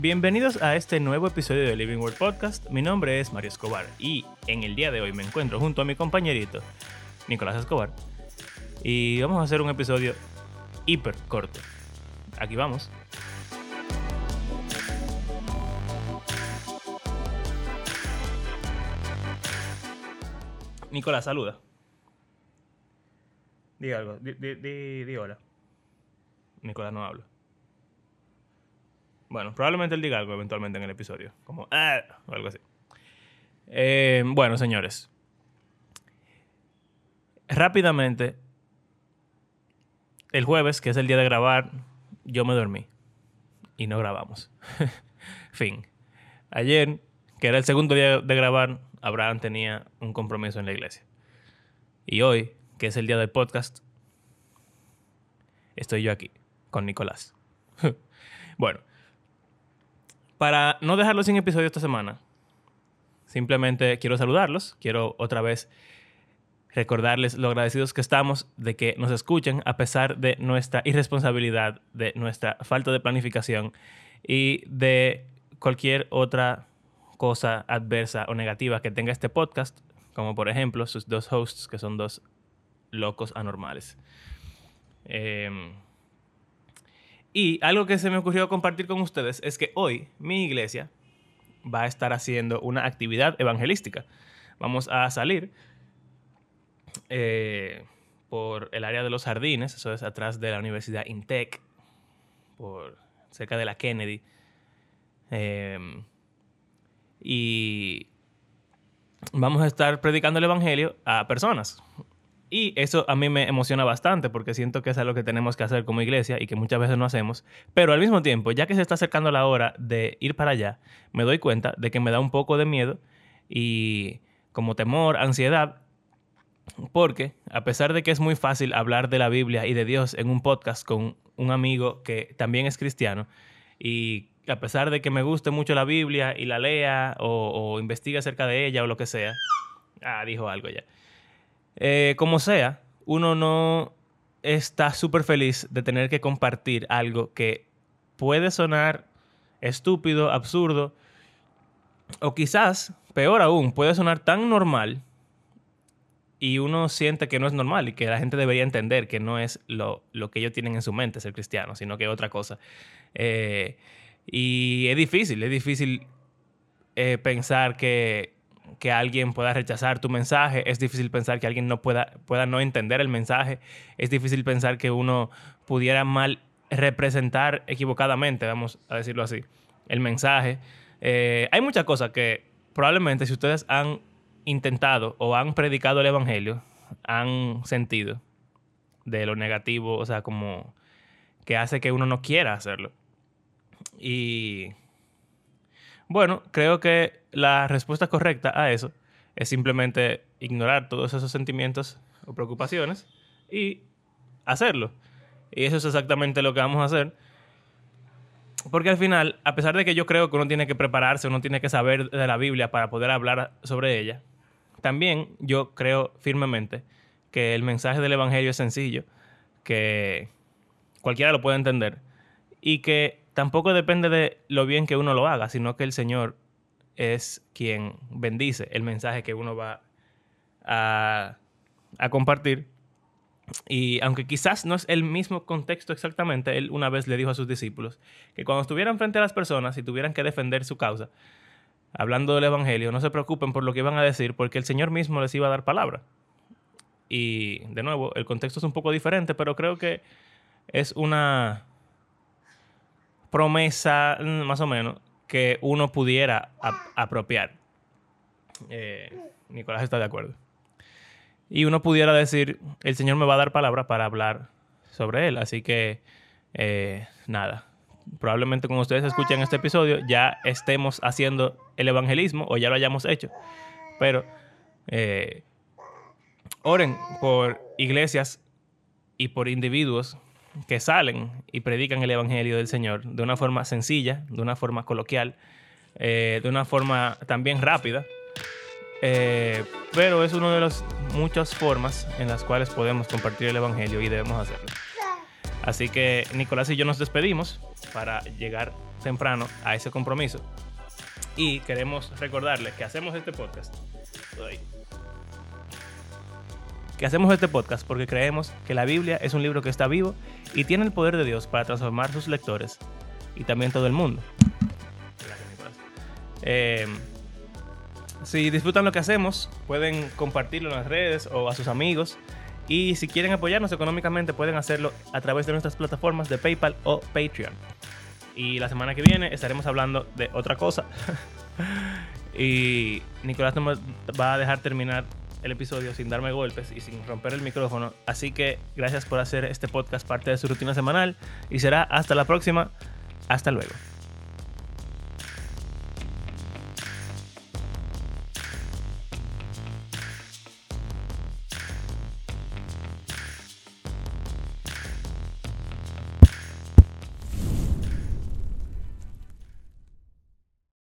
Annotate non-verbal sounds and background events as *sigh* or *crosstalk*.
Bienvenidos a este nuevo episodio de Living World Podcast. Mi nombre es Mario Escobar y en el día de hoy me encuentro junto a mi compañerito Nicolás Escobar y vamos a hacer un episodio hiper corto. Aquí vamos. Nicolás, saluda. Diga algo, di, di, di, di hola. Nicolás no habla. Bueno, probablemente él diga algo eventualmente en el episodio. Como, ah, o algo así. Eh, bueno, señores. Rápidamente, el jueves, que es el día de grabar, yo me dormí. Y no grabamos. *laughs* fin. Ayer, que era el segundo día de grabar, Abraham tenía un compromiso en la iglesia. Y hoy, que es el día del podcast, estoy yo aquí, con Nicolás. *laughs* bueno, para no dejarlo sin episodio esta semana, simplemente quiero saludarlos. Quiero otra vez recordarles lo agradecidos que estamos de que nos escuchen a pesar de nuestra irresponsabilidad, de nuestra falta de planificación y de cualquier otra cosa adversa o negativa que tenga este podcast, como por ejemplo sus dos hosts que son dos locos anormales. Eh, y algo que se me ocurrió compartir con ustedes es que hoy mi iglesia va a estar haciendo una actividad evangelística. Vamos a salir eh, por el área de los jardines, eso es atrás de la Universidad Intec, por cerca de la Kennedy. Em, y vamos a estar predicando el Evangelio a personas. Y eso a mí me emociona bastante porque siento que es algo que tenemos que hacer como iglesia y que muchas veces no hacemos. Pero al mismo tiempo, ya que se está acercando la hora de ir para allá, me doy cuenta de que me da un poco de miedo y como temor, ansiedad, porque a pesar de que es muy fácil hablar de la Biblia y de Dios en un podcast con un amigo que también es cristiano, y a pesar de que me guste mucho la Biblia y la lea o, o investigue acerca de ella o lo que sea, ah, dijo algo ya. Eh, como sea, uno no está súper feliz de tener que compartir algo que puede sonar estúpido, absurdo, o quizás, peor aún, puede sonar tan normal y uno siente que no es normal y que la gente debería entender que no es lo, que ellos tienen en su mente ser cristiano, sino que es otra cosa. Eh, y es difícil, es difícil eh, pensar que que alguien pueda rechazar tu mensaje, es difícil pensar que alguien no pueda, pueda no entender el mensaje, es difícil pensar que uno pudiera mal representar equivocadamente, vamos a decirlo así, el mensaje. Eh, hay muchas cosas que probablemente si ustedes han intentado o han predicado el Evangelio, han sentido de lo negativo, o sea, como que hace que uno no quiera hacerlo. Y bueno, creo que la respuesta correcta a eso es simplemente ignorar todos esos sentimientos o preocupaciones y hacerlo. Y eso es exactamente lo que vamos a hacer. Porque al final, a pesar de que yo creo que uno tiene que prepararse, uno tiene que saber de la Biblia para poder hablar sobre ella, también yo creo firmemente que el mensaje del Evangelio es sencillo, que cualquiera lo puede entender y que tampoco depende de lo bien que uno lo haga, sino que el Señor es quien bendice el mensaje que uno va a, compartir. Y aunque quizás no es el mismo contexto exactamente, él una vez le dijo a sus discípulos que cuando estuvieran frente a las personas y tuvieran que defender su causa, hablando del Evangelio, no se preocupen por lo que iban a decir, porque el Señor mismo les iba a dar palabra. Y de nuevo, el contexto es un poco diferente, pero creo que es una promesa, mm, más o menos, que uno pudiera apropiar. Eh, Nicolás está de acuerdo. Y uno pudiera decir, el Señor me va a dar palabra para hablar sobre él. Así que, eh, nada. Probablemente cuando ustedes escuchen este episodio ya estemos haciendo el evangelismo o ya lo hayamos hecho. Pero eh, oren por iglesias y por individuos que salen y predican el Evangelio del Señor de una forma sencilla, de una forma coloquial, eh, de una forma también rápida. Eh, pero es una de las muchas formas en las cuales podemos compartir el Evangelio y debemos hacerlo. Así que Nicolás y yo nos despedimos para llegar temprano a ese compromiso. Y queremos recordarles que hacemos este podcast. Que hacemos este podcast porque creemos que la Biblia es un libro que está vivo y tiene el poder de Dios para transformar sus lectores y también todo el mundo. Eh, si disfrutan lo que hacemos, pueden compartirlo en las redes o a sus amigos. Y si quieren apoyarnos económicamente, pueden hacerlo a través de nuestras plataformas de PayPal o Patreon. Y la semana que viene estaremos hablando de otra cosa. *laughs* y Nicolás no me va a dejar terminar el episodio sin darme golpes y sin romper el micrófono. Así que gracias por hacer este podcast parte de su rutina semanal. Y será hasta la próxima. Hasta luego.